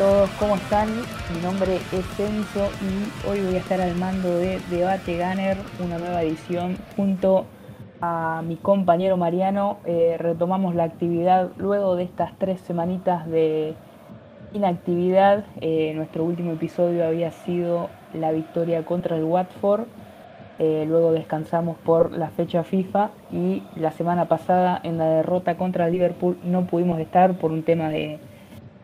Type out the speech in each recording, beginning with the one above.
Todos, ¿cómo están? Mi nombre es Enzo y hoy voy a estar al mando de Debate Gunner, una nueva edición junto a mi compañero Mariano. Eh, retomamos la actividad luego de estas tres semanitas de inactividad. Eh, nuestro último episodio había sido la victoria contra el Watford. Eh, luego descansamos por la fecha FIFA y la semana pasada en la derrota contra Liverpool no pudimos estar por un tema de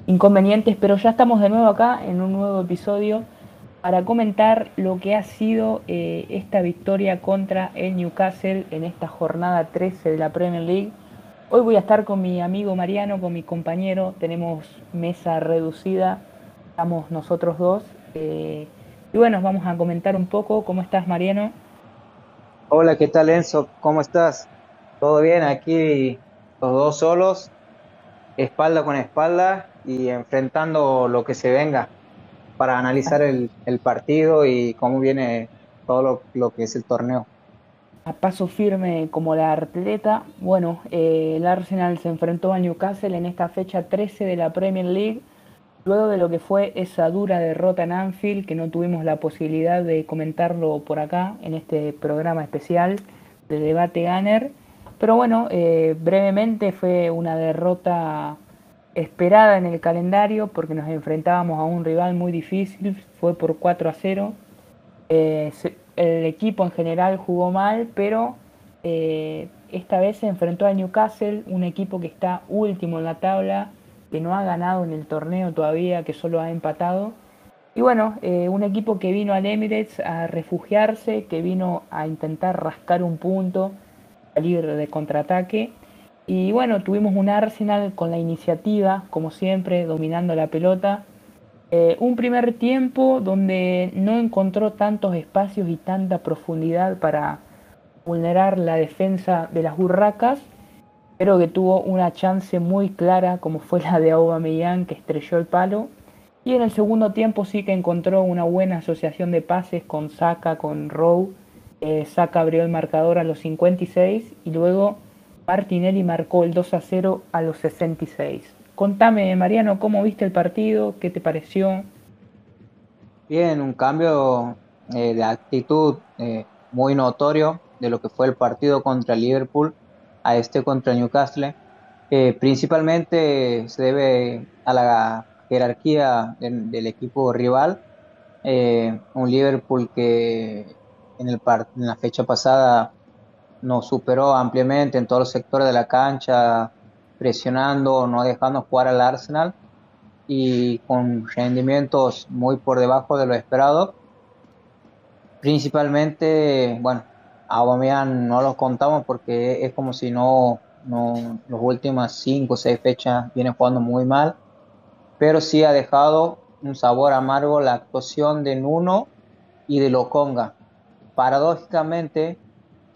inconvenientes, pero ya estamos de nuevo acá en un nuevo episodio para comentar lo que ha sido eh, esta victoria contra el Newcastle en esta jornada 13 de la Premier League. Hoy voy a estar con mi amigo Mariano, con mi compañero, tenemos mesa reducida, estamos nosotros dos. Eh, y bueno, vamos a comentar un poco. ¿Cómo estás, Mariano? Hola, ¿qué tal, Enzo? ¿Cómo estás? ¿Todo bien? Aquí los dos solos, espalda con espalda y enfrentando lo que se venga para analizar el, partido y cómo viene todo lo, que es el torneo. A paso firme como la atleta, bueno, eh, el Arsenal se enfrentó a Newcastle en esta fecha 13 de la Premier League, luego de lo que fue esa dura derrota en Anfield, que no tuvimos la posibilidad de comentarlo por acá en este programa especial de debate Gunner. Pero bueno, eh, brevemente fue una derrota esperada en el calendario porque nos enfrentábamos a un rival muy difícil, fue por 4 a 0. Eh, el equipo en general jugó mal, pero eh, esta vez se enfrentó a Newcastle, un equipo que está último en la tabla, que no ha ganado en el torneo todavía, que solo ha empatado. Y bueno, eh, un equipo que vino al Emirates a refugiarse, que vino a intentar rascar un punto, salir de contraataque y bueno, tuvimos un Arsenal con la iniciativa, como siempre, dominando la pelota. Eh, un primer tiempo donde no encontró tantos espacios y tanta profundidad para vulnerar la defensa de las burracas, pero que tuvo una chance muy clara, como fue la de Aubameyang, que estrelló el palo. Y en el segundo tiempo sí que encontró una buena asociación de pases con Saka, con Rowe. Eh, Saka abrió el marcador a los 56 y luego Martinelli marcó el 2 a 0 a los 66. Contame, Mariano, ¿cómo viste el partido? ¿Qué te pareció? Bien, un cambio eh, de actitud eh, muy notorio de lo que fue el partido contra Liverpool a este contra Newcastle. Eh, principalmente se debe a la jerarquía del, equipo rival. un Liverpool que en la fecha pasada nos superó ampliamente en todos los sectores de la cancha, presionando, no dejando jugar al Arsenal y con rendimientos muy por debajo de lo esperado. Principalmente, bueno, a Aubameyang no los contamos porque es como si no, no las últimas 5 o 6 fechas viene jugando muy mal, pero sí ha dejado un sabor amargo la actuación de Nuno y de Lokonga. Paradójicamente,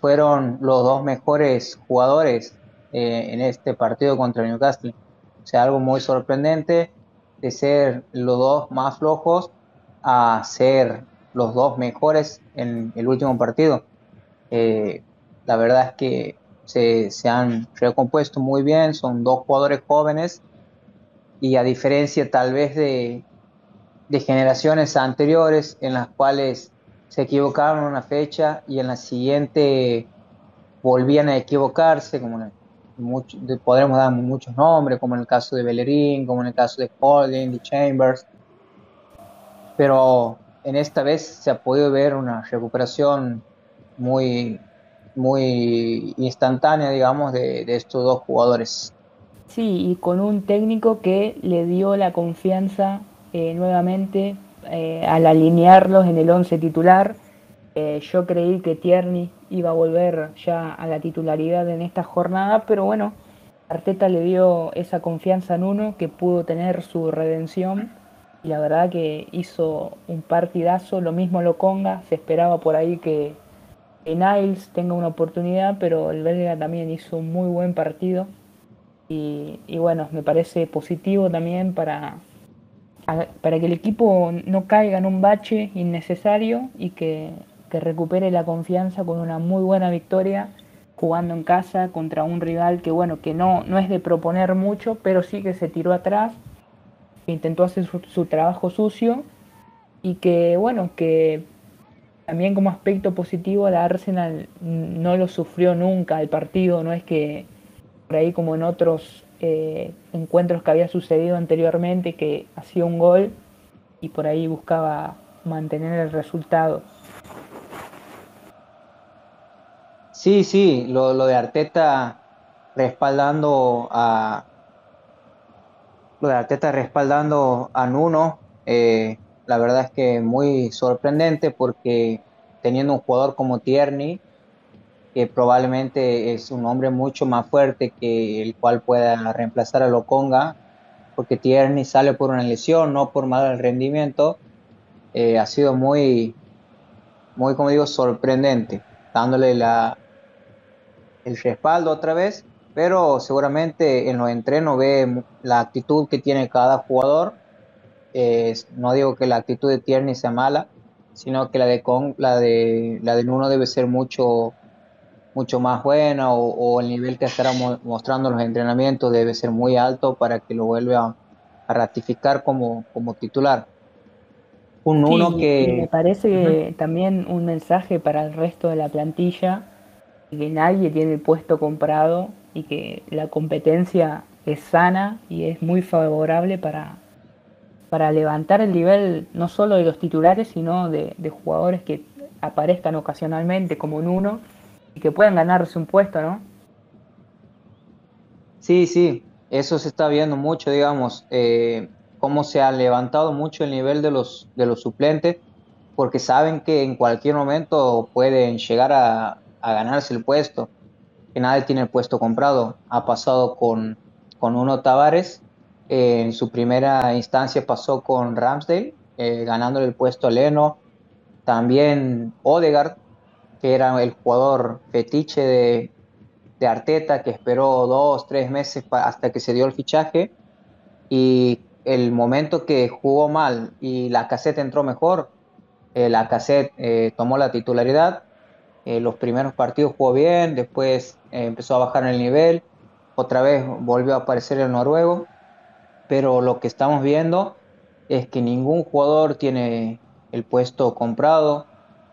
fueron los dos mejores jugadores eh, en este partido contra Newcastle. O sea, algo muy sorprendente de ser los dos más flojos a ser los dos mejores en el último partido. Eh, la verdad es que se, se, han recompuesto muy bien, son dos jugadores jóvenes y a diferencia tal vez de, de generaciones anteriores en las cuales se equivocaron en una fecha y en la siguiente volvían a equivocarse, como podremos dar muchos nombres, como en el caso de Bellerín, como en el caso de Holding, de Chambers, pero en esta vez se ha podido ver una recuperación muy, muy instantánea, digamos, de, estos dos jugadores. Sí, y con un técnico que le dio la confianza eh, nuevamente eh, al alinearlos en el 11 titular. Eh, yo creí que Tierney iba a volver ya a la titularidad en esta jornada, pero bueno, Arteta le dio esa confianza en uno que pudo tener su redención y la verdad que hizo un partidazo, lo mismo lo Conga, se esperaba por ahí que, Niles tenga una oportunidad, pero el belga también hizo un muy buen partido y bueno, me parece positivo también para, para que el equipo no caiga en un bache innecesario y que, recupere la confianza con una muy buena victoria jugando en casa contra un rival que bueno que no, no es de proponer mucho pero sí que se tiró atrás intentó hacer su, trabajo sucio y que, bueno, que también como aspecto positivo la Arsenal no lo sufrió nunca el partido, no es que por ahí como en otros eh, encuentros que había sucedido anteriormente que hacía un gol y por ahí buscaba mantener el resultado. Sí, sí, lo, de Arteta respaldando a lo de Arteta respaldando a Nuno, eh, la verdad es que muy sorprendente porque teniendo un jugador como Tierney, que probablemente es un hombre mucho más fuerte que el cual pueda reemplazar a Loconga, porque Tierney sale por una lesión, no por mal rendimiento, eh, ha sido muy, muy, como digo, sorprendente, dándole la, el respaldo otra vez, pero seguramente en los entrenos ve la actitud que tiene cada jugador. no digo que la actitud de Tierney sea mala, sino que la de Con, la de la de Nuno debe ser mucho mucho más buena o, el nivel que estará mostrando los entrenamientos debe ser muy alto para que lo vuelva a ratificar como, como titular. Un uno que... Me parece también un mensaje para el resto de la plantilla, que nadie tiene el puesto comprado y que la competencia es sana y es muy favorable para, para levantar el nivel no solo de los titulares, sino de, de jugadores que aparezcan ocasionalmente como en uno y que puedan ganarse un puesto, ¿no? Sí, sí, eso se está viendo mucho, digamos, eh, cómo se ha levantado mucho el nivel de los, de los suplentes, porque saben que en cualquier momento pueden llegar a, ganarse el puesto, que nadie tiene el puesto comprado. Ha pasado con, con Uno Tavares, en su primera instancia pasó con Ramsdale, eh, ganándole el puesto a Leno, también Odegaard que era el jugador fetiche de, Arteta, que esperó dos, tres meses hasta que se dio el fichaje. Y el momento que jugó mal y la cassette entró mejor, eh, la cassette eh, tomó la titularidad. Eh, los primeros partidos jugó bien, después empezó a bajar el nivel, otra vez volvió a aparecer el noruego. Pero lo que estamos viendo es que ningún jugador tiene el puesto comprado,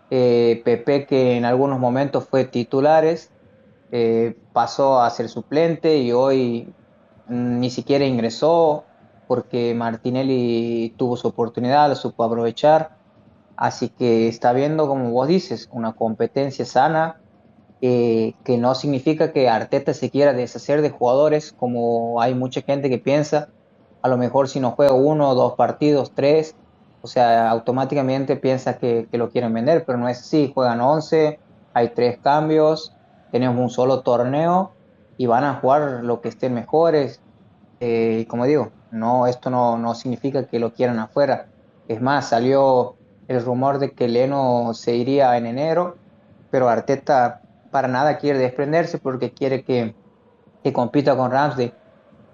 eh, Pepe que en algunos momentos fue titulares, eh, pasó a ser suplente y hoy ni siquiera ingresó porque Martinelli tuvo su oportunidad, lo supo aprovechar. Así que está viendo, como vos dices, una competencia sana, eh, que no significa que Arteta se quiera deshacer de jugadores, como hay mucha gente que piensa. A lo mejor si no juega uno, dos partidos, tres, o sea, automáticamente piensa que, lo quieren vender, pero no es así. Juegan 11, hay tres cambios, tenemos un solo torneo y van a jugar lo que estén mejores. Eh, y como digo, no, esto no, no significa que lo quieran afuera. Es más, salió el rumor de que Leno se iría en enero, pero Arteta para nada quiere desprenderse porque quiere que, que compita con Ramsey.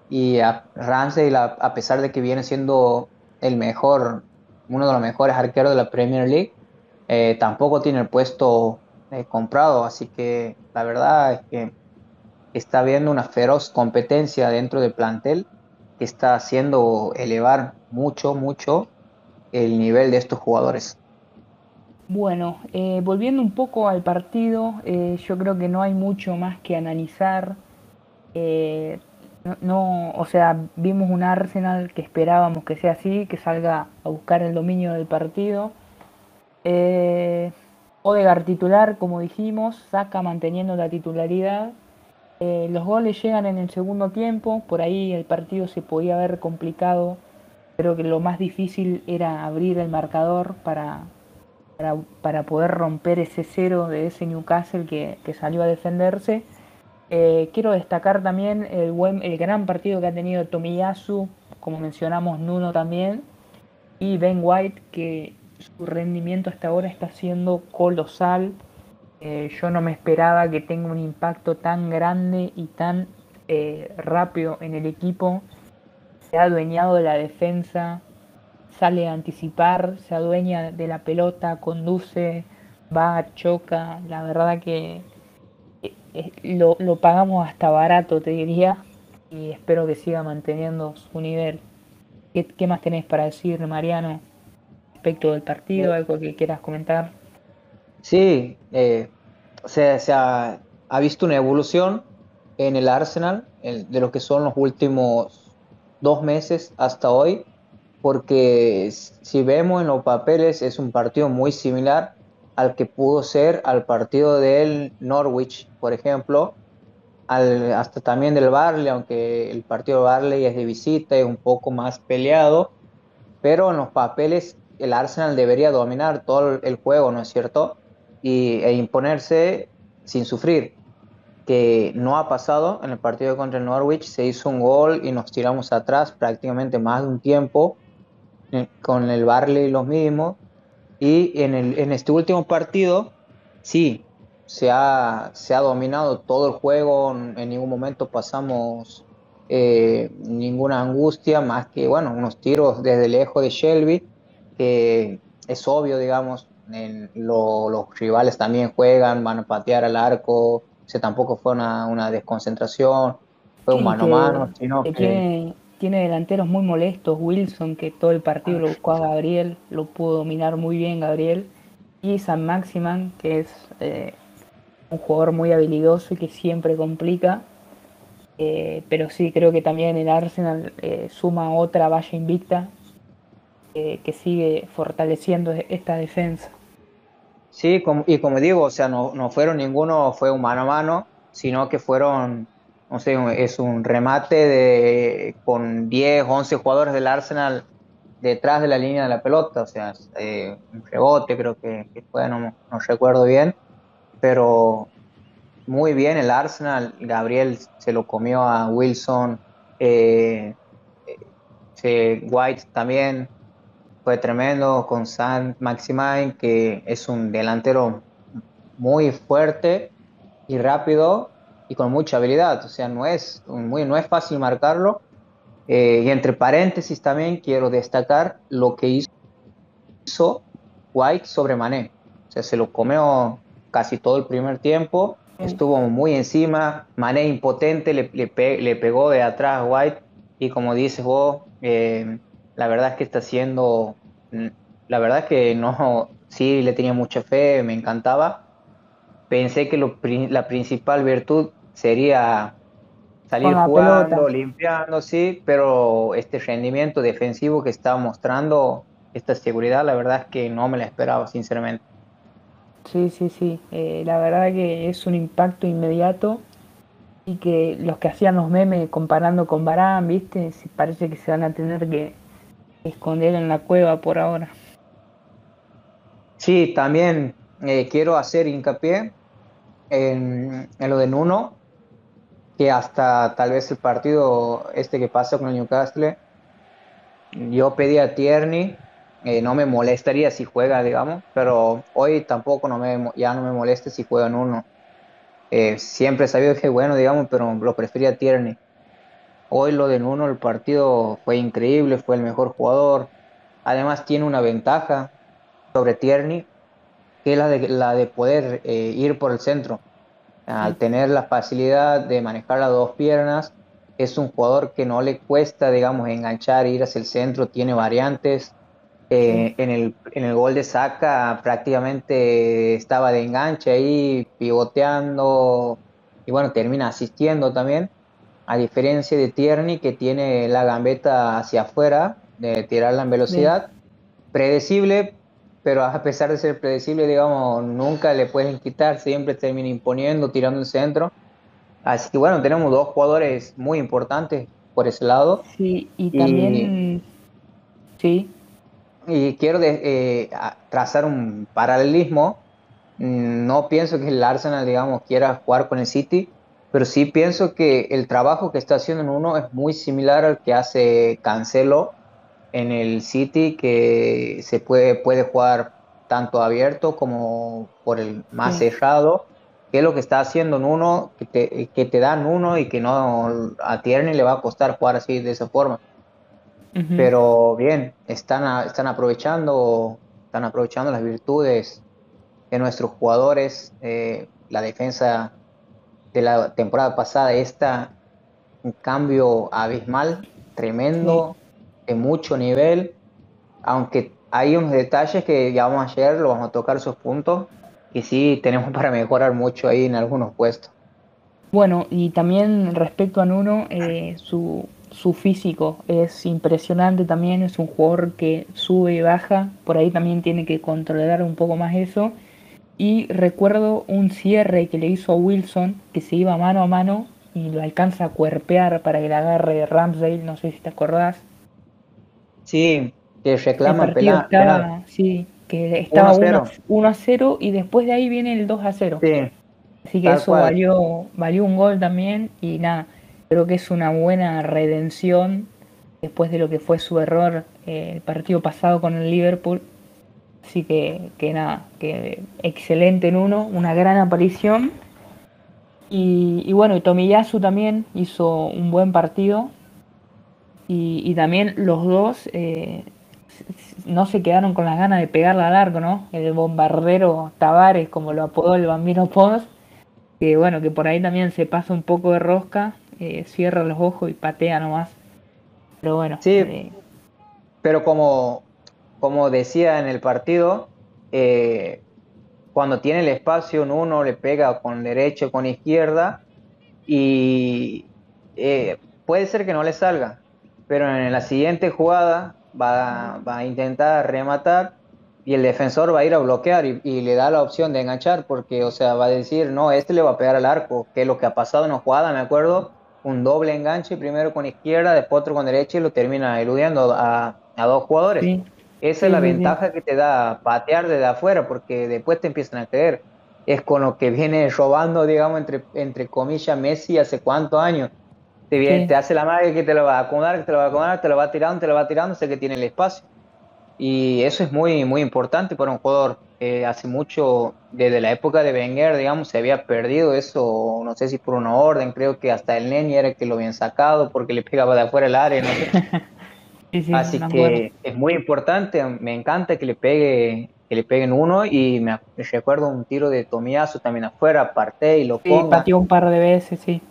Y a Ramsey, a pesar de que viene siendo el mejor uno de los mejores arqueros de la Premier League, eh, tampoco tiene el puesto eh, comprado, así que la verdad es que está habiendo una feroz competencia dentro del plantel que está haciendo elevar mucho, mucho el nivel de estos jugadores. Bueno, eh, volviendo un poco al partido, yo creo que no hay mucho más que analizar. No, o sea, vimos un Arsenal que esperábamos que sea así, que salga a buscar el dominio del partido. Eh, Odegar titular, como dijimos, saca manteniendo la titularidad. Eh, los goles llegan en el segundo tiempo, por ahí el partido se podía haber complicado. Creo que lo más difícil era abrir el marcador para, para, poder romper ese cero de ese Newcastle que, que salió a defenderse eh, quiero destacar también el, buen, el gran partido que ha tenido Tomiyasu, como mencionamos Nuno también, y Ben White, que su rendimiento hasta ahora está siendo colosal. Eh, yo no me esperaba que tenga un impacto tan grande y tan eh, rápido en el equipo. Se ha adueñado de la defensa, sale a anticipar, se adueña de la pelota, conduce, va, choca. La verdad que lo, lo pagamos hasta barato, te diría, y espero que siga manteniendo su nivel. ¿Qué, más tenés para decir, Mariano, respecto del partido? ¿Algo que quieras comentar? Sí, eh, se, ha, visto una evolución en el Arsenal de lo que son los últimos dos meses hasta hoy, porque si vemos en los papeles es un partido muy similar al que pudo ser al partido del Norwich, por ejemplo, al, hasta también del Barley, aunque el partido de Barley es de visita, es un poco más peleado, pero en los papeles el Arsenal debería dominar todo el juego, ¿no es cierto? Y, e imponerse sin sufrir, que no ha pasado en el partido contra el Norwich, se hizo un gol y nos tiramos atrás prácticamente más de un tiempo, eh, con el Barley los mismos, y en, el, en este último partido, sí, se ha, se ha dominado todo el juego, en ningún momento pasamos eh, ninguna angustia, más que, bueno, unos tiros desde lejos de Shelby, que es obvio, digamos, en los rivales también juegan, van a patear al arco, o sea, tampoco fue una, una desconcentración, fue un mano a mano, sino que tiene delanteros muy molestos. Wilson, que todo el partido lo buscó a Gabriel, lo pudo dominar muy bien Gabriel. Y San Maximan, que es eh, un jugador muy habilidoso y que siempre complica. Eh, pero sí, creo que también el Arsenal eh, suma otra valla invicta que sigue fortaleciendo esta defensa. Sí, y como digo, o sea, no, no fueron ninguno, fue un mano a mano, sino que fueron no sé, es un remate de, con 10, 11 jugadores del Arsenal detrás de la línea de la pelota, o sea, eh, un rebote creo que, fue, no, recuerdo bien, pero muy bien el Arsenal, Gabriel se lo comió a Wilson, eh, eh, White también fue tremendo con San Maximine, que es un delantero muy fuerte y rápido y con mucha habilidad, o sea, no es, muy, no es fácil marcarlo. Eh, y entre paréntesis también quiero destacar lo que hizo White sobre Mané. O sea, se lo comió casi todo el primer tiempo, estuvo muy encima, Mané impotente, le, le, pegó de atrás a White. Y como dices vos, eh, la verdad es que está haciendo, la verdad es que no, sí le tenía mucha fe, me encantaba, pensé que la principal virtud sería salir jugando, limpiando, sí, pero este rendimiento defensivo que estaba mostrando, esta seguridad, la verdad es que no me la esperaba, sinceramente. Sí, sí, sí. Eh, la verdad que es un impacto inmediato y que los que hacían los memes comparando con Barán, ¿viste? Parece que se van a tener que esconder en la cueva por ahora. Sí, también eh, quiero hacer hincapié en, lo de Nuno, que hasta tal vez el partido este que pasa con el Newcastle, yo pedí a Tierney, eh, no me molestaría si juega, digamos, pero hoy tampoco no me, ya no me molesta si juega Nuno. Eh, siempre he sabido que bueno, digamos, pero lo prefería Tierney. Hoy lo de Nuno, el partido fue increíble, fue el mejor jugador. Además tiene una ventaja sobre Tierney, que es la de, la de poder eh, ir por el centro. Al tener la facilidad de manejar las dos piernas, es un jugador que no le cuesta, digamos, enganchar, ir hacia el centro, tiene variantes. Eh, en, el, en el gol de Saca prácticamente estaba de enganche ahí, pivoteando, y bueno, termina asistiendo también, a diferencia de Tierney que tiene la gambeta hacia afuera, de tirarla en velocidad, predecible, pero a pesar de ser predecible, digamos, nunca le pueden quitar, siempre termina imponiendo, tirando el centro. Así que bueno, tenemos dos jugadores muy importantes por ese lado. Sí, y también... sí. Y quiero eh, trazar un paralelismo. No pienso que el Arsenal, digamos, quiera jugar con el City, pero sí pienso que el trabajo que está haciendo en uno es muy similar al que hace Cancelo en el City que se puede, puede jugar tanto abierto como por el más cerrado, que es lo que está haciendo en uno, que te, que te dan uno y que no a Tierney le va a costar jugar así de esa forma. Pero bien, están, están aprovechando están aprovechando las virtudes de nuestros jugadores, eh, la defensa de la temporada pasada, esta un cambio abismal, tremendo, de mucho nivel, aunque hay unos detalles que ya vamos ayer, lo vamos a tocar esos puntos, y sí tenemos para mejorar mucho ahí en algunos puestos. Bueno, y también respecto a Nuno, eh, su, su físico es impresionante también, es un jugador que sube y baja, por ahí también tiene que controlar un poco más eso. Y recuerdo un cierre que le hizo a Wilson, que se iba mano a mano y lo alcanza a cuerpear para que le agarre Ramsdale, no sé si te acordás. Sí, que reclama el penal, Sí, que estaba 1 a, 0 y después de ahí viene el 2 a 0. Sí, Así que eso valió, valió un gol también y nada, creo que es una buena redención después de lo que fue su error eh, el partido pasado con el Liverpool. Así que, que nada, que excelente en uno, una gran aparición. Y, y bueno, Tomiyasu también hizo un buen partido. Y, también los dos eh, no se quedaron con las ganas de pegarla al arco, ¿no? El bombardero Tavares, como lo apodó el Bambino Pons, que bueno, que por ahí también se pasa un poco de rosca, eh, cierra los ojos y patea nomás. Pero bueno. Sí, eh, pero como, como decía en el partido, eh, cuando tiene el espacio, uno le pega con derecha, con izquierda, y puede ser que no le salga, pero en la siguiente jugada va, va a intentar rematar y el defensor va a ir a bloquear y, le da la opción de enganchar porque, o sea, va a decir, no, este le va a pegar al arco, que es lo que ha pasado en una jugada, me acuerdo, un doble enganche, primero con izquierda, después otro con derecha y lo termina eludiendo a, a dos jugadores. Esa es la ventaja que te da patear desde afuera porque después te empiezan a creer. Es con lo que viene robando, digamos, entre, entre comillas, Messi hace cuántos años. Te, viene, te hace la madre que te lo va a acomodar, que te lo va a acomodar, te lo va tirando, te lo va tirando, sé que tiene el espacio y eso es muy, muy importante para un jugador. Eh, hace mucho, desde la época de Wenger, digamos, se había perdido eso, no sé si por una orden, creo que hasta el Neni era el que lo habían sacado porque le pegaba de afuera el área, no sé. Así que es muy importante, me encanta que le pegue que le peguen uno y me, recuerdo un tiro de Tomiazo también afuera, parte y lo sí, pateó un par de veces, sí.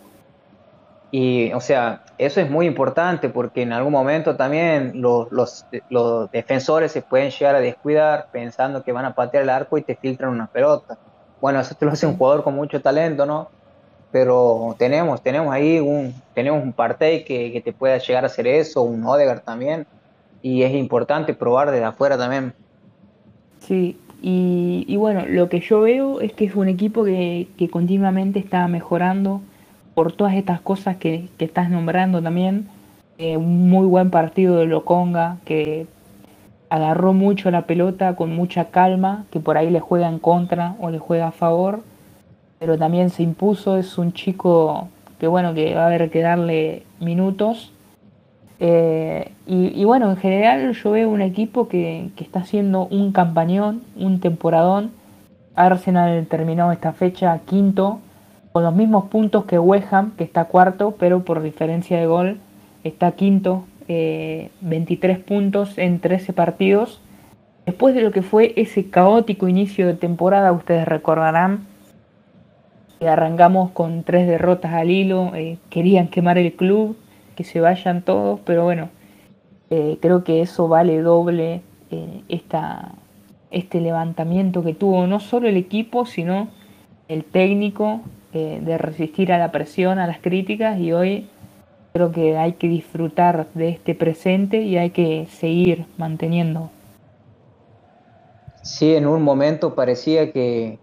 Y, o sea, eso es muy importante porque en algún momento también los, los, los, defensores se pueden llegar a descuidar pensando que van a patear el arco y te filtran una pelota. Bueno, eso te lo hace un jugador con mucho talento, ¿no? Pero tenemos, tenemos ahí un, tenemos un Partey que, que te pueda llegar a hacer eso, un Odegaard también, y es importante probar desde afuera también. Sí, y, y bueno, lo que yo veo es que es un equipo que, que continuamente está mejorando por todas estas cosas que, estás nombrando también. Eh, un muy buen partido de Loconga que agarró mucho la pelota con mucha calma, que por ahí le juega en contra o le juega a favor, pero también se impuso, es un chico que bueno, que va a haber que darle minutos. Eh, y, bueno, en general yo veo un equipo que, que está haciendo un campañón, un temporadón. Arsenal terminó esta fecha quinto con los mismos puntos que Weham, que está cuarto, pero por diferencia de gol está quinto, 23 eh, puntos en 13 partidos. Después de lo que fue ese caótico inicio de temporada, ustedes recordarán que arrancamos con tres derrotas al hilo, eh, querían quemar el club, que se vayan todos, pero bueno, eh, creo que eso vale doble esta, este levantamiento que tuvo no solo el equipo, sino el técnico eh, de resistir a la presión, a las críticas y hoy creo que hay que disfrutar de este presente y hay que seguir manteniendo. Sí, en un momento parecía que,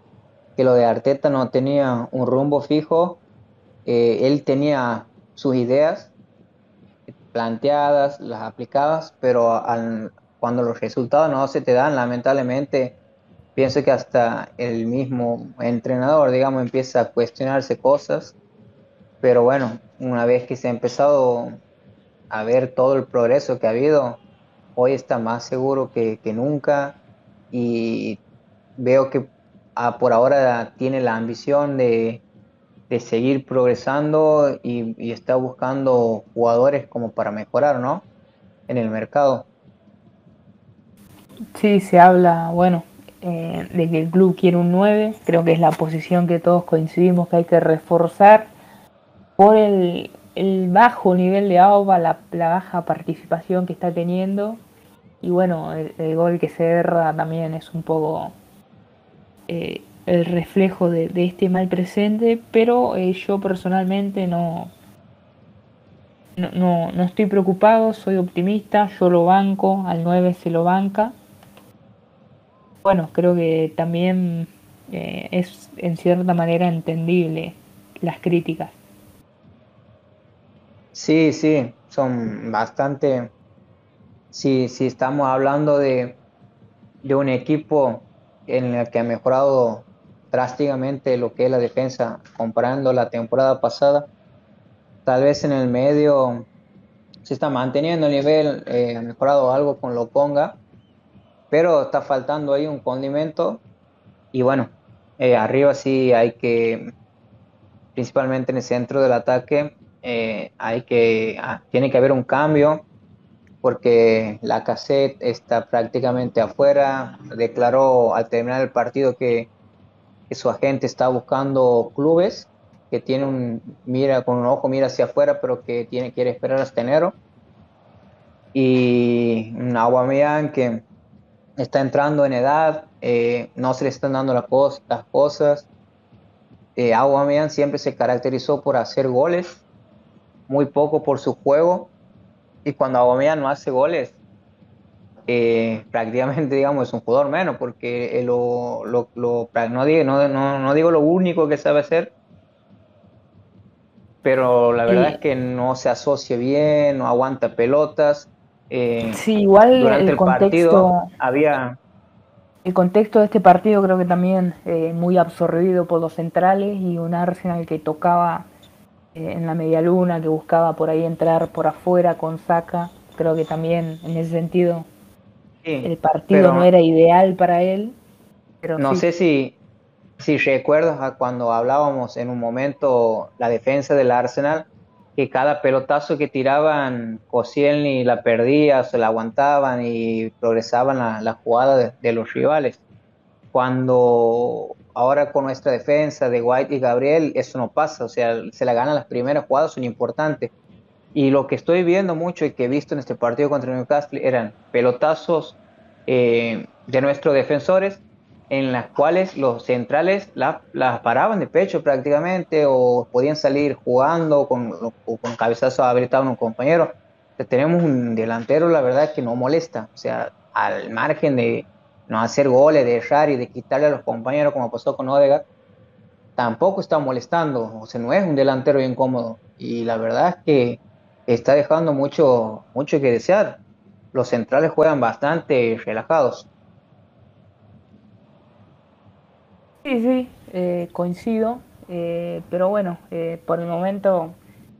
lo de Arteta no tenía un rumbo fijo, eh, él tenía sus ideas planteadas, las aplicadas, pero cuando los resultados no se te dan, lamentablemente, pienso que hasta el mismo entrenador, digamos, empieza a cuestionarse cosas, pero bueno, una vez que se ha empezado a ver todo el progreso que ha habido, hoy está más seguro que, nunca y veo que ah, por ahora tiene la ambición de, seguir progresando y, y, está buscando jugadores como para mejorar, ¿no? En el mercado. Sí, se habla, bueno, eh, de que el club quiere un 9, creo que es la posición que todos coincidimos que hay que reforzar por el, el bajo nivel de Auba, la, baja participación que está teniendo. Y bueno, el, gol que se erra también es un poco eh, el reflejo de, este mal presente, pero eh, yo personalmente no, no, no, estoy preocupado, soy optimista, yo lo banco, al 9 se lo banca. Bueno, creo que también eh, es en cierta manera entendible las críticas. Sí, sí, son bastante... Si, si estamos hablando de, de un equipo en el que ha mejorado drásticamente lo que es la defensa comparando la temporada pasada, tal vez en el medio se está manteniendo el nivel, eh, ha mejorado algo con lo ponga, pero está faltando ahí un condimento y bueno, eh, arriba sí hay que, principalmente en el centro del ataque, eh, hay que, ah, tiene que haber un cambio porque la cassette está prácticamente afuera, declaró al terminar el partido que, su agente está buscando clubes que tiene un mira con un ojo mira hacia afuera, pero que tiene quiere esperar hasta enero. Y Aguamian que está entrando en edad, eh, no se le están dando las cosas. Eh, siempre se caracterizó por hacer goles, muy poco por su juego. Y cuando Aguamian no hace goles, eh, prácticamente digamos es un jugador menos, porque lo, lo, no, digo, no, no, no digo lo único que sabe hacer, pero la verdad es que no se asocia bien, no aguanta pelotas. Eh, sí, igual durante el, partido había... El contexto de este partido creo que también eh, muy absorbido por los centrales y un Arsenal que tocaba eh, en la media luna, que buscaba por ahí entrar por afuera con saca. Creo que también en ese sentido el partido no era ideal para él. Pero no sé si, si recuerdas a cuando hablábamos en un momento la defensa del Arsenal, que cada pelotazo que tiraban ni la perdía, se la aguantaban y progresaban la, la jugada de, los rivales. Cuando ahora con nuestra defensa de White y Gabriel, eso no pasa, o sea, se la ganan las primeras jugadas, son importantes. Y lo que estoy viendo mucho y que he visto en este partido contra Newcastle eran pelotazos eh, de nuestros defensores en las cuales los centrales las la paraban de pecho prácticamente o podían salir jugando con, con cabezazo habilitado a un compañero. tenemos un delantero, la verdad, que no molesta. O sea, al margen de no hacer goles, de errar y de quitarle a los compañeros como pasó con Odegaard, tampoco está molestando. O sea, no es un delantero incómodo. Y la verdad es que está dejando mucho, mucho que desear. Los centrales juegan bastante relajados. Sí, sí, eh, coincido, eh, pero bueno, eh, por el momento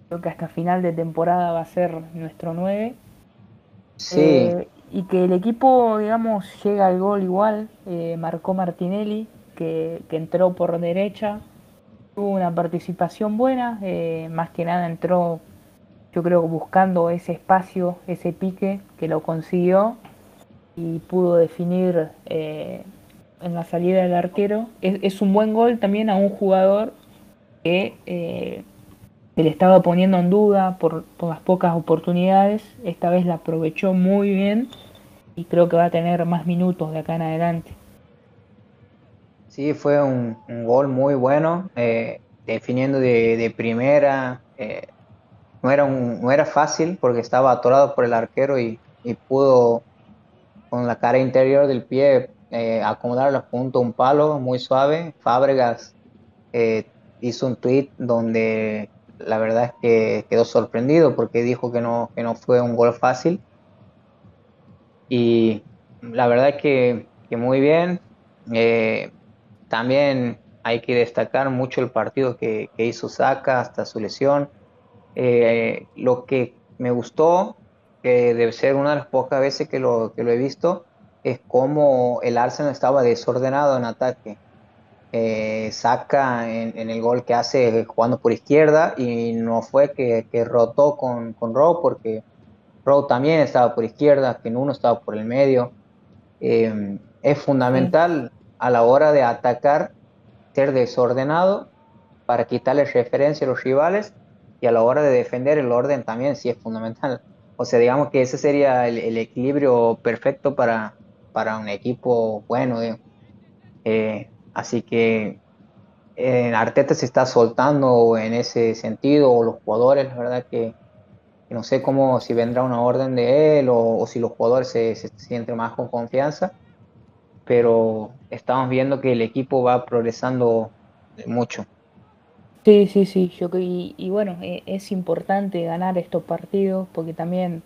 creo que hasta final de temporada va a ser nuestro 9. Sí. y que el equipo, digamos, llega al gol igual, marcó Martinelli, que, que, entró por derecha, tuvo una participación buena, más que nada entró, yo creo, buscando ese espacio, ese pique, que lo consiguió y pudo definir en la salida del arquero. Es, un buen gol también a un jugador que eh, se le estaba poniendo en duda por, las pocas oportunidades. Esta vez la aprovechó muy bien y creo que va a tener más minutos de acá en adelante. Sí, fue un, gol muy bueno, eh, definiendo de, primera. Eh, no, era un, no era fácil porque estaba atorado por el arquero y, y pudo con la cara interior del pie eh, acomodarlo junto a un palo muy suave. Fábregas eh, hizo un tweet donde la verdad es que quedó sorprendido porque dijo que no, que no fue un gol fácil. Y la verdad es que, muy bien. Eh, también hay que destacar mucho el partido que, hizo Saka hasta su lesión. lo que me gustó, que debe ser una de las pocas veces que lo, que lo he visto, es como el Arsenal estaba desordenado en ataque. Eh, saca en, el gol que hace jugando por izquierda y no fue que, rotó con, con Rowe porque Rowe también estaba por izquierda, que uno estaba por el medio. Eh, es fundamental a la hora de atacar ser desordenado para quitarle referencia a los rivales y a la hora de defender el orden también sí es fundamental. O sea, digamos que ese sería el, equilibrio perfecto para, para un equipo bueno. Eh, así que eh, Arteta se está soltando en ese sentido, o los jugadores, la verdad que, no sé cómo, si vendrá una orden de él o, si los jugadores se, se, sienten más con confianza, pero estamos viendo que el equipo va progresando mucho. Sí, sí, sí, yo y, y bueno, e, es importante ganar estos partidos porque también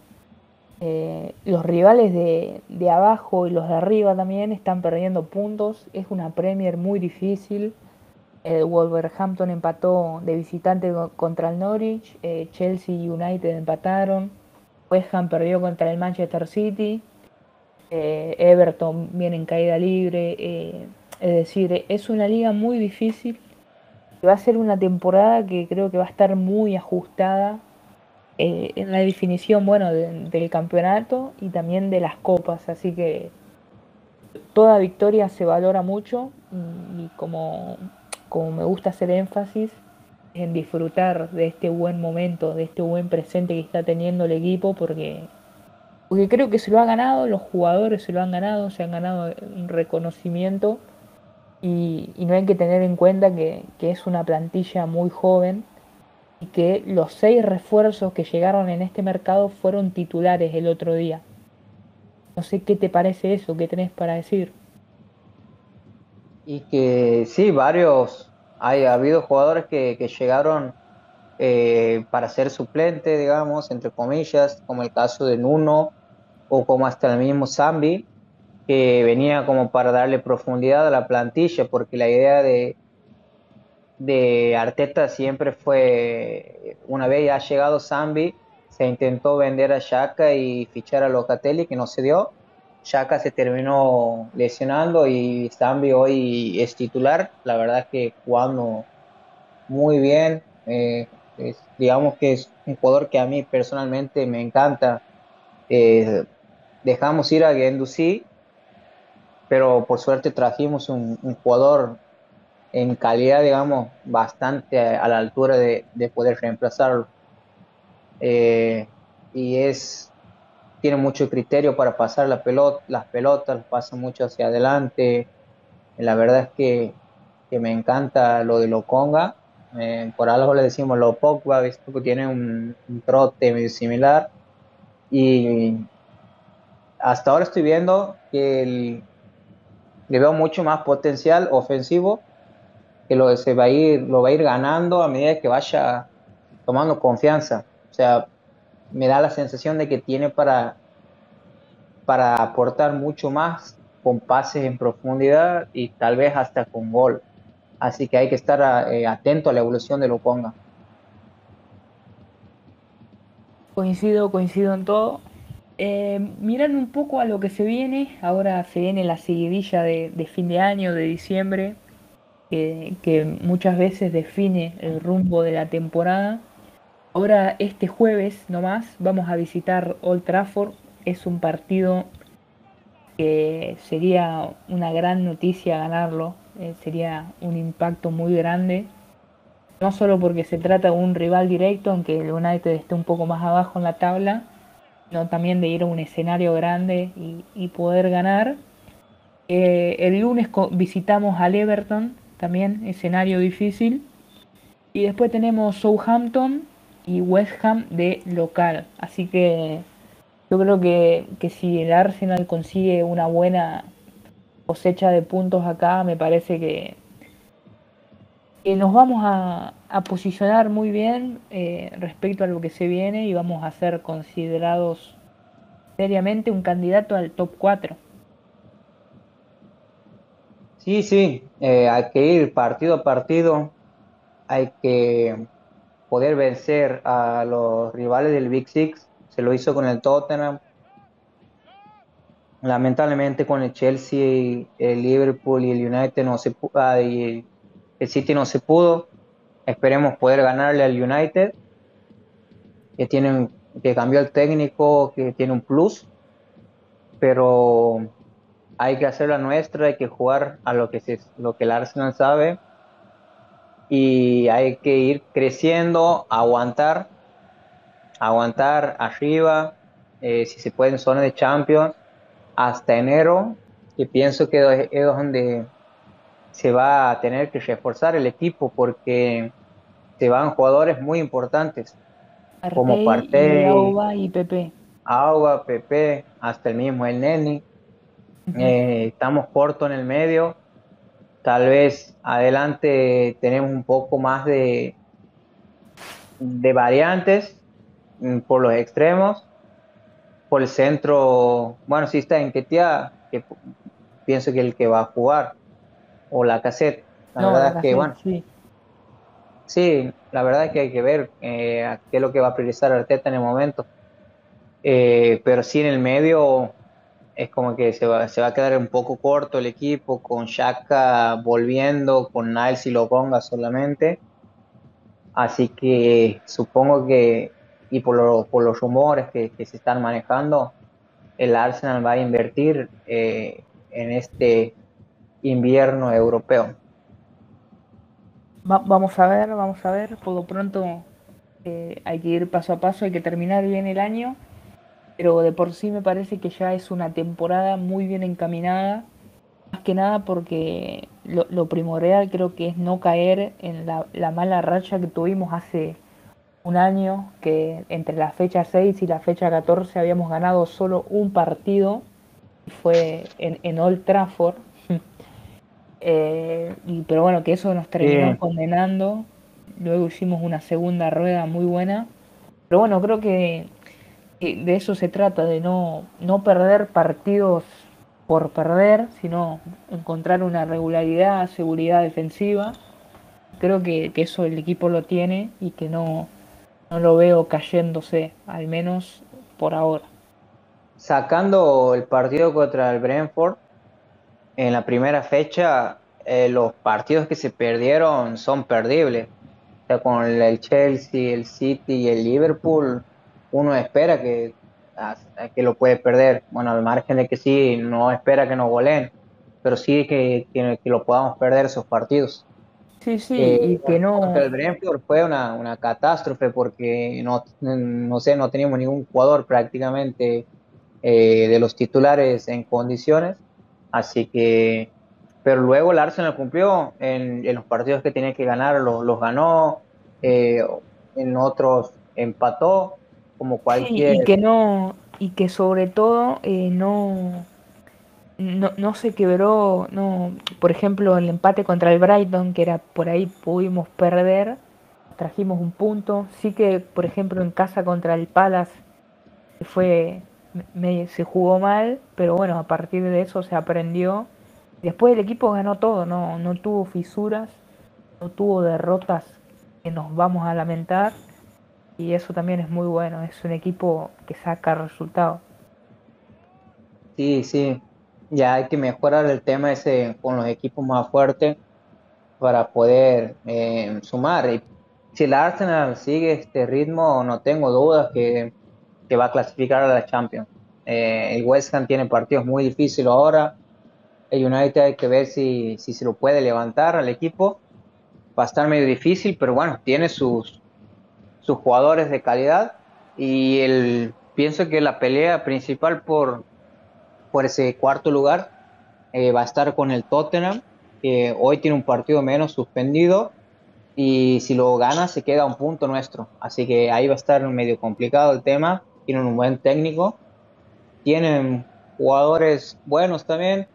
eh, los rivales de, abajo y los de arriba también están perdiendo puntos. Es una Premier muy difícil. El Wolverhampton empató de visitante contra el Norwich. Eh, Chelsea y United empataron. West Ham perdió contra el Manchester City. Eh, Everton viene en caída libre. es decir, es una liga muy difícil va a ser una temporada que creo que va a estar muy ajustada eh, en la definición bueno del campeonato y también de las copas. Así que toda victoria se valora mucho y, como, como me gusta hacer énfasis en disfrutar de este buen momento de este buen presente que está teniendo el equipo porque porque creo que se lo ha ganado los jugadores se lo han ganado se han ganado un reconocimiento. Y, no hay que tener en cuenta que, es una plantilla muy joven y que los seis refuerzos que llegaron en este mercado fueron titulares el otro día. No sé qué te parece eso, qué tenés para decir. Y que sí, varios, hay ha habido jugadores que, llegaron eh, para ser suplente, digamos, entre comillas, como el caso de Nuno o como hasta el mismo Zambi, que venía como para darle profundidad a la plantilla, porque la idea de, de Arteta siempre fue, una vez ya ha llegado Zambi, se intentó vender a Shaka y fichar a Locatelli, que no se dio. Shaka se terminó lesionando y Zambi hoy es titular. La verdad es que jugando muy bien. Eh, digamos que es un jugador que a mí personalmente me encanta. Eh, dejamos ir a Gendouzi pero por suerte trajimos un, jugador en calidad, digamos, bastante a, la altura de, poder reemplazarlo. Eh, y es tiene mucho criterio para pasar la pelota, las pelotas, pasa mucho hacia adelante. La verdad es que, me encanta lo de Loconga. Eh, por algo le decimos lo Pogba, que tiene un, un trote medio similar. Y hasta ahora estoy viendo que el, le veo mucho más potencial ofensivo que lo se va a ir, lo va a ir ganando a medida que vaya tomando confianza. O sea, me da la sensación de que tiene para, para aportar mucho más con pases en profundidad y tal vez hasta con gol. Así que hay que estar eh, atento a la evolución de Loponga. Coincido, coincido en todo. Eh, mirando un poco a lo que se viene, ahora se viene la seguidilla de, fin de año, de diciembre, que muchas veces define el rumbo de la temporada. Ahora este jueves nomás vamos a visitar Old Trafford. Es un partido que sería una gran noticia ganarlo, eh, sería un impacto muy grande. No solo porque se trata de un rival directo, aunque el United esté un poco más abajo en la tabla, también de ir a un escenario grande y, poder ganar. Eh, el lunes visitamos al Everton, también escenario difícil. Y después tenemos Southampton y West Ham de local. Así que yo creo que, que si el Arsenal consigue una buena cosecha de puntos acá, me parece que, nos vamos a, posicionar muy bien eh, respecto a lo que se viene y vamos a ser considerados seriamente un candidato al top 4. Sí, sí, eh, hay que ir partido a partido, hay que poder vencer a los rivales del Big Six, se lo hizo con el Tottenham, lamentablemente con el Chelsea, el Liverpool y el United no se ah, el City no se pudo. Esperemos poder ganarle al United, que, tienen, que cambió el técnico, que tiene un plus, pero hay que hacer la nuestra, hay que jugar a lo que, se, lo que el Arsenal sabe y hay que ir creciendo, aguantar, aguantar arriba, eh, si se puede en zona de Champions, hasta enero, que pienso que es donde se va a tener que reforzar el equipo porque se van jugadores muy importantes como Partey, Auba y Pepe. Auba, Pepe, hasta el mismo el Neni. Eh, estamos cortos en el medio. Tal vez adelante tenemos un poco más de, de variantes mm, por los extremos. Por el centro, bueno, sí está en Ketia, que pienso que el que va a jugar, o la cassette. La verdad es que, bueno, sí. sí. la verdad es que hay que ver eh, qué es lo que va a priorizar Arteta en el momento. Eh, pero sí en el medio es como que se va, se va a quedar un poco corto el equipo, con Shaka volviendo, con Niles si lo ponga solamente. Así que supongo que, y por, por los rumores que, se están manejando, el Arsenal va a invertir eh, en este invierno europeo. vamos a ver, vamos a ver. Por lo pronto eh, hay que ir paso a paso, hay que terminar bien el año pero de por sí me parece que ya es una temporada muy bien encaminada, más que nada porque lo, primordial creo que es no caer en la, mala racha que tuvimos hace un año, que entre la fecha 6 y la fecha 14 habíamos ganado solo un partido, fue en, Old Trafford, eh, pero bueno, que eso nos terminó condenando, luego hicimos una segunda rueda muy buena, pero bueno, creo que de eso se trata, de no, no perder partidos por perder, sino encontrar una regularidad, seguridad defensiva. Creo que, eso el equipo lo tiene y que no, no lo veo cayéndose, al menos por ahora. Sacando el partido contra el Brentford, en la primera fecha, eh, los partidos que se perdieron son perdibles. O sea, con el Chelsea, el City y el Liverpool, uno espera que, que lo puede perder. Bueno, al margen de que sí, no espera que nos goleen, pero sí que, que, lo podamos perder esos partidos. Sí, sí, eh, y que no. El Brentford fue una, una catástrofe porque no, no sé, no teníamos ningún jugador prácticamente eh, de los titulares en condiciones, así que. Pero luego el Arsenal cumplió en, en los partidos que tenía que ganar, los, los ganó, eh, en otros empató, como cualquier... y que no, y que sobre todo eh, no, no, se quebró, no, por ejemplo, el empate contra el Brighton, que era por ahí pudimos perder, trajimos un punto, sí que, por ejemplo, en casa contra el Palace fue, se jugó mal, pero bueno, a partir de eso se aprendió. Después el equipo ganó todo, no, no tuvo fisuras, no tuvo derrotas que nos vamos a lamentar y eso también es muy bueno, es un equipo que saca resultados. Sí, sí, ya hay que mejorar el tema ese con los equipos más fuertes para poder eh, sumar. Y si el Arsenal sigue este ritmo, no tengo dudas que, va a clasificar a la Champions. Eh, el West Ham tiene partidos muy difíciles ahora. El United hay que ver si, si se lo puede levantar al equipo. Va a estar medio difícil, pero bueno, tiene sus, sus jugadores de calidad y el, pienso que la pelea principal por, por ese cuarto lugar eh, va a estar con el Tottenham, que hoy tiene un partido menos suspendido y si lo gana se queda un punto nuestro. Así que ahí va a estar medio complicado el tema. Tienen un buen técnico, tienen jugadores buenos también,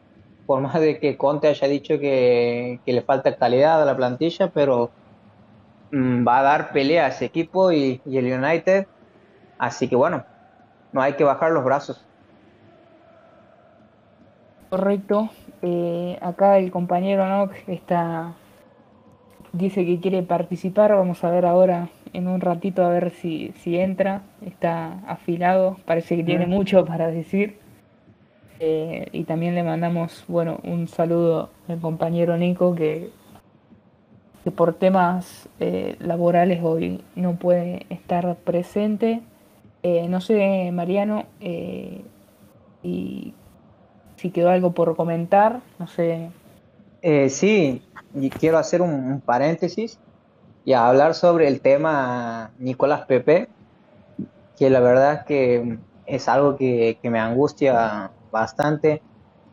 por más de que Conte haya dicho que, le falta calidad a la plantilla, pero va a dar pelea a ese equipo y, el United. Así que bueno, no hay que bajar los brazos. Correcto. Eh, acá el compañero Nox está dice que quiere participar. Vamos a ver ahora en un ratito a ver si, si entra. Está afilado. Parece que tiene mucho para decir. Eh, y también le mandamos bueno un saludo al compañero Nico que que por temas eh, laborales hoy no puede estar presente. Eh, no sé, Mariano, eh, y si quedó algo por comentar, no sé. sí, quiero hacer un, paréntesis y hablar sobre el tema Nicolás Pepe, que la verdad que es algo que, que me angustia bastante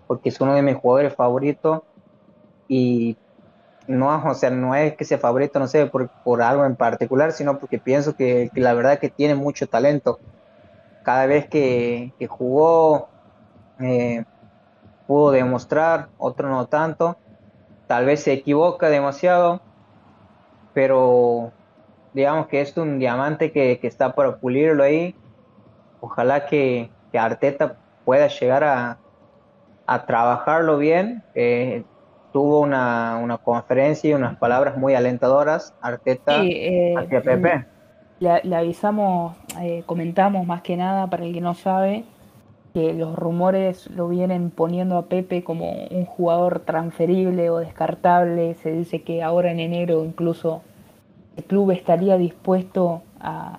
porque es uno de mis jugadores favoritos y no, o sea, no es que sea favorito, no sé, por, por algo en particular, sino porque pienso que, la verdad que tiene mucho talento. Cada vez que, jugó, eh, pudo demostrar, otro no tanto. Tal vez se equivoca demasiado, pero digamos que es un diamante que, está para pulirlo ahí. Ojalá que, Arteta pueda llegar a, a trabajarlo bien. Eh, tuvo una, una, conferencia y unas palabras muy alentadoras, Arteta eh, hacia Pepe. Le, avisamos, eh, comentamos más que nada para el que no sabe, que los rumores lo vienen poniendo a Pepe como un jugador transferible o descartable. Se dice que ahora en enero incluso el club estaría dispuesto a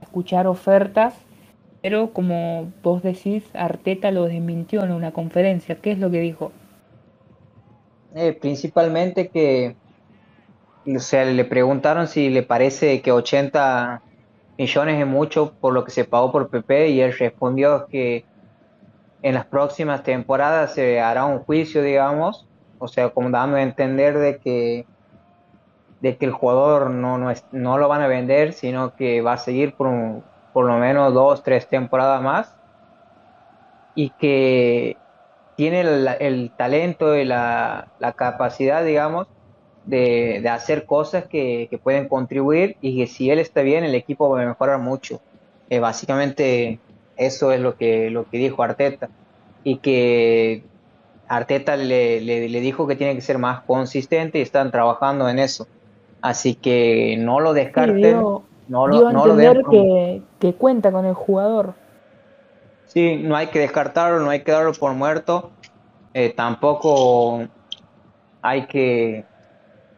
escuchar ofertas, pero como vos decís, Arteta lo desmintió en una conferencia. ¿Qué es lo que dijo? Eh, principalmente que, o sea, le preguntaron si le parece que 80 millones es mucho por lo que se pagó por PP y él respondió que en las próximas temporadas se hará un juicio, digamos, o sea, como dando a entender de que de que el jugador no, no, es, no lo van a vender, sino que va a seguir por, por lo menos dos, tres temporadas más. Y que tiene el, talento y la, capacidad, digamos, de, hacer cosas que, pueden contribuir y que si él está bien, el equipo va a mejorar mucho. Eh, básicamente eso es lo que, lo que dijo Arteta. Y que Arteta le, dijo que tiene que ser más consistente y están trabajando en eso. Así que no lo descarten. no lo, no lo que, que cuenta con el jugador. Sí, no hay que descartarlo, no hay que darlo por muerto. Eh, tampoco hay que,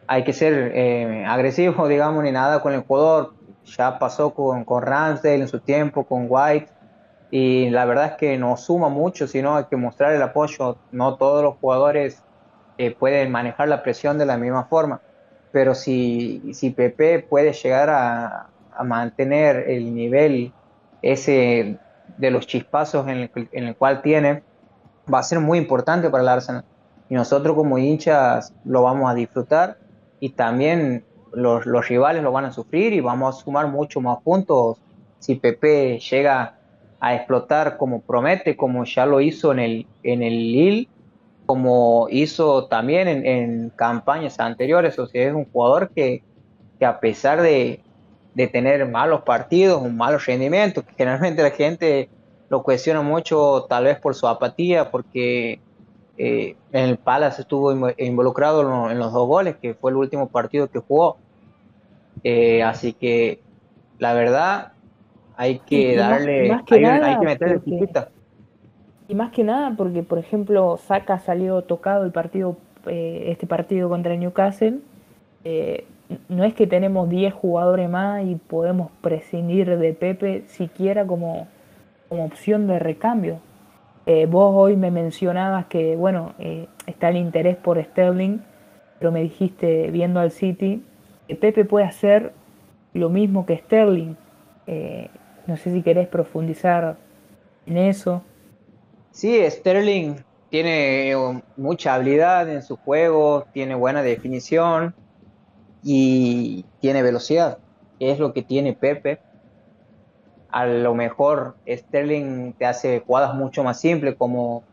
hay que ser eh, agresivo, digamos, ni nada con el jugador. Ya pasó con, con Ramsdale en su tiempo, con White, y la verdad es que no suma mucho, sino hay que mostrar el apoyo. No todos los jugadores eh, pueden manejar la presión de la misma forma, pero si, si Pepe puede llegar a, a mantener el nivel ese de los chispazos en el, en el cual tiene, va a ser muy importante para el Arsenal. Y nosotros como hinchas lo vamos a disfrutar y también los, rivales lo van a sufrir y vamos a sumar mucho más puntos si Pepe llega a explotar como promete, como ya lo hizo en el, en el Lille, como hizo también en, campañas anteriores. O sea, es un jugador que, que a pesar de, de tener malos partidos, un malos rendimientos, que generalmente la gente lo cuestiona mucho, tal vez por su apatía, porque eh, en el Palace estuvo involucrado en los dos goles, que fue el último partido que jugó. Eh, así que la verdad hay que darle, hay, que meterle Y más que nada porque, por ejemplo, Saka salió tocado el partido, eh, este partido contra Newcastle no es que tenemos 10 jugadores más y podemos prescindir de Pepe siquiera como, como opción de recambio. Eh, vos hoy me mencionabas que, bueno, eh, está el interés por Sterling, pero me dijiste, viendo al City, que Pepe puede hacer lo mismo que Sterling. Eh, no sé si querés profundizar en eso. Sí, Sterling tiene mucha habilidad en su juego, tiene buena definición, y tiene velocidad, es lo que tiene Pepe. A lo mejor Sterling te hace jugadas mucho más simples, como,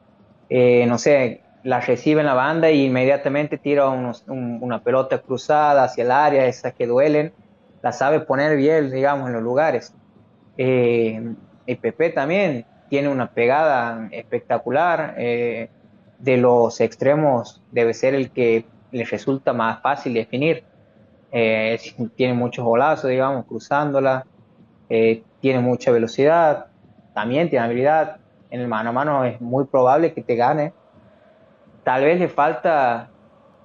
eh, no sé, la recibe en la banda y inmediatamente tira una pelota cruzada hacia el área, esas que duelen, la sabe poner bien, digamos, en los lugares. Eh, y Pepe también tiene una pegada espectacular. Eh, de los extremos debe ser el que le resulta más fácil definir. Eh, tiene muchos golazos, digamos, cruzándola, eh, tiene mucha velocidad, también tiene habilidad, en el mano a mano es muy probable que te gane. Tal vez le falta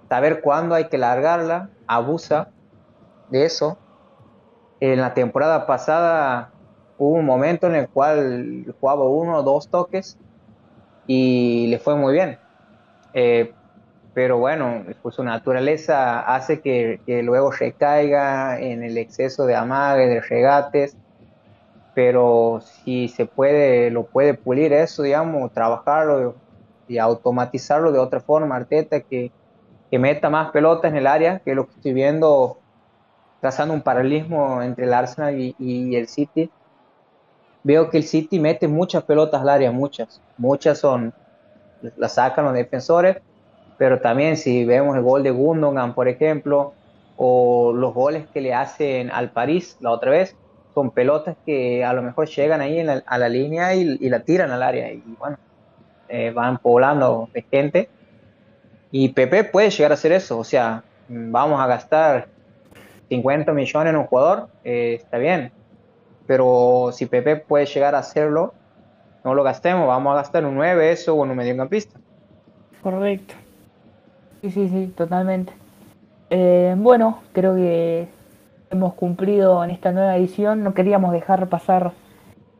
saber cuándo hay que largarla, abusa de eso. En la temporada pasada hubo un momento en el cual jugaba uno o dos toques y le fue muy bien. Eh, pero bueno, pues su naturaleza hace que, que, luego recaiga en el exceso de amague, de regates, pero si se puede, lo puede pulir eso, digamos, trabajarlo y automatizarlo de otra forma, Arteta, que, que meta más pelotas en el área, que lo que estoy viendo, trazando un paralelismo entre el Arsenal y, y el City. Veo que el City mete muchas pelotas al área, muchas, muchas son, las sacan los defensores, pero también si vemos el gol de Gundogan, por ejemplo, o los goles que le hacen al París la otra vez, son pelotas que a lo mejor llegan ahí a la línea y, la tiran al área y bueno, eh, van poblando de gente. Y Pepe puede llegar a hacer eso, o sea, vamos a gastar 50 millones en un jugador, eh, está bien, pero si Pepe puede llegar a hacerlo, no lo gastemos, vamos a gastar un 9 eso o en un mediocampista. Correcto. Sí, sí, sí, totalmente. Eh, bueno, creo que hemos cumplido en esta nueva edición. No queríamos dejar pasar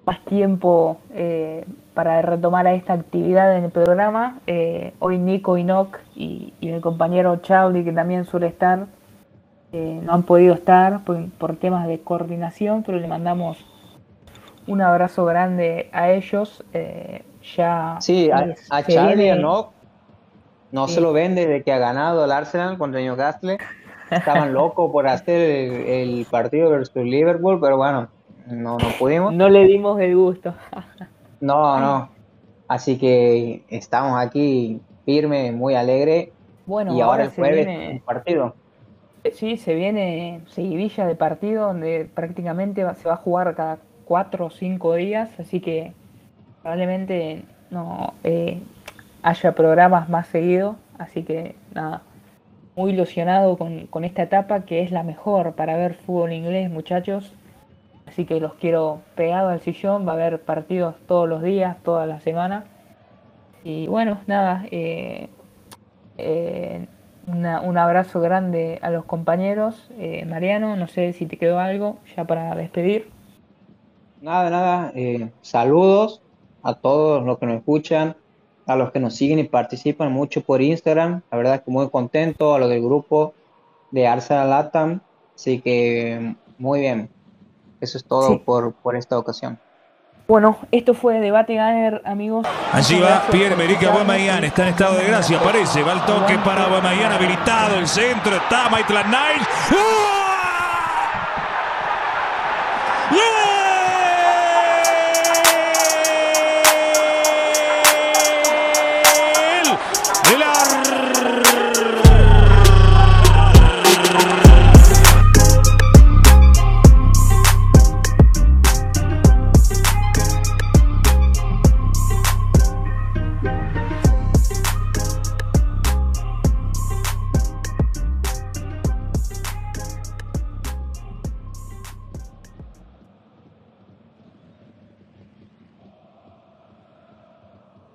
más tiempo eh, para retomar a esta actividad en el programa. Eh, hoy Nico Inoc y, y mi compañero Chauli, que también suele estar, no han podido estar por, temas de coordinación, pero le mandamos un abrazo grande a ellos. ya sí, a, a Charlie y no se lo ven desde que ha ganado el Arsenal contra Newcastle. Estaban locos por hacer el, partido versus Liverpool, pero bueno, no, no pudimos. No le dimos el gusto. no, no. Así que estamos aquí firme, muy alegre. Bueno, y ahora, el jueves viene... partido. Sí, se viene seguidilla de partido donde prácticamente se va a jugar cada cuatro o cinco días, así que probablemente no eh, haya programas más seguidos, así que nada, muy ilusionado con, esta etapa que es la mejor para ver fútbol inglés, muchachos. Así que los quiero pegado al sillón, va a haber partidos todos los días, toda la semana. Y bueno, nada, eh, eh, un abrazo grande a los compañeros. Eh, Mariano, no sé si te quedó algo ya para despedir. Nada, nada, saludos a todos los que nos escuchan, a los que nos siguen y participan mucho por Instagram. La verdad que muy contento, a los del grupo de Arsenal Latam. Así que muy bien. Eso es todo por, por esta ocasión. Bueno, esto fue Debate Ganer, amigos. Allí va Pierre-Emerick Aubameyang, está en estado de gracia, aparece, va el toque para Aubameyang, habilitado, el centro, está Maitland Niles. ¡Uh!